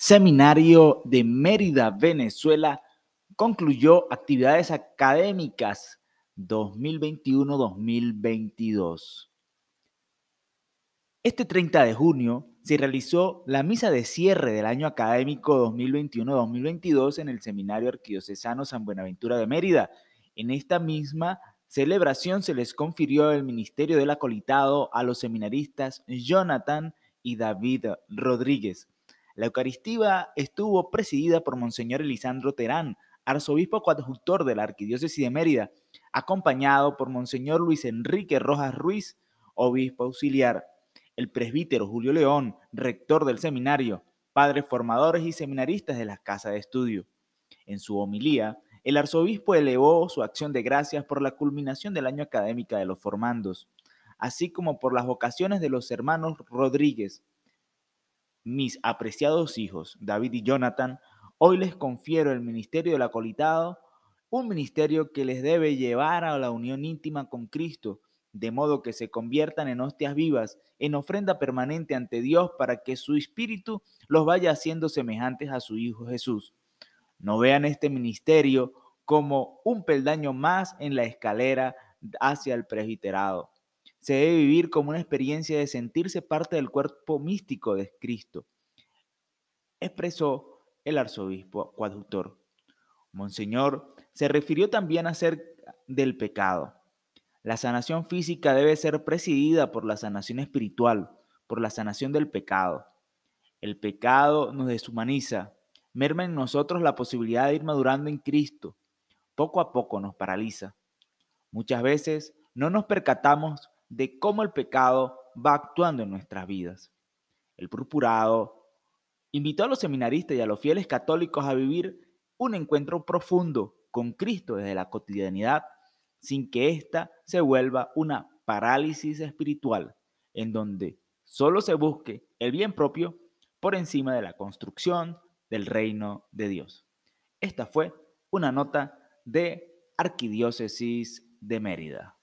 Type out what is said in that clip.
Seminario de Mérida, Venezuela, concluyó actividades académicas 2021-2022. Este 30 de junio se realizó la misa de cierre del año académico 2021-2022 en el Seminario Arquidiocesano San Buenaventura de Mérida. En esta misma celebración se les confirió el ministerio del acolitado a los seminaristas Jonathan y David Rodríguez la Eucaristía estuvo presidida por Monseñor Elisandro Terán, arzobispo coadjutor de la Arquidiócesis de Mérida, acompañado por Monseñor Luis Enrique Rojas Ruiz, obispo auxiliar, el presbítero Julio León, rector del seminario, padres formadores y seminaristas de la Casa de Estudio. En su homilía, el arzobispo elevó su acción de gracias por la culminación del año académico de los formandos, así como por las vocaciones de los hermanos Rodríguez, mis apreciados hijos, David y Jonathan, hoy les confiero el ministerio del acolitado, un ministerio que les debe llevar a la unión íntima con Cristo, de modo que se conviertan en hostias vivas, en ofrenda permanente ante Dios para que su espíritu los vaya haciendo semejantes a su Hijo Jesús. No vean este ministerio como un peldaño más en la escalera hacia el presbiterado se debe vivir como una experiencia de sentirse parte del cuerpo místico de Cristo, expresó el arzobispo coadjutor. Monseñor se refirió también a ser del pecado. La sanación física debe ser presidida por la sanación espiritual, por la sanación del pecado. El pecado nos deshumaniza, merma en nosotros la posibilidad de ir madurando en Cristo. Poco a poco nos paraliza. Muchas veces no nos percatamos de cómo el pecado va actuando en nuestras vidas. El purpurado invitó a los seminaristas y a los fieles católicos a vivir un encuentro profundo con Cristo desde la cotidianidad, sin que ésta se vuelva una parálisis espiritual, en donde solo se busque el bien propio por encima de la construcción del reino de Dios. Esta fue una nota de Arquidiócesis de Mérida.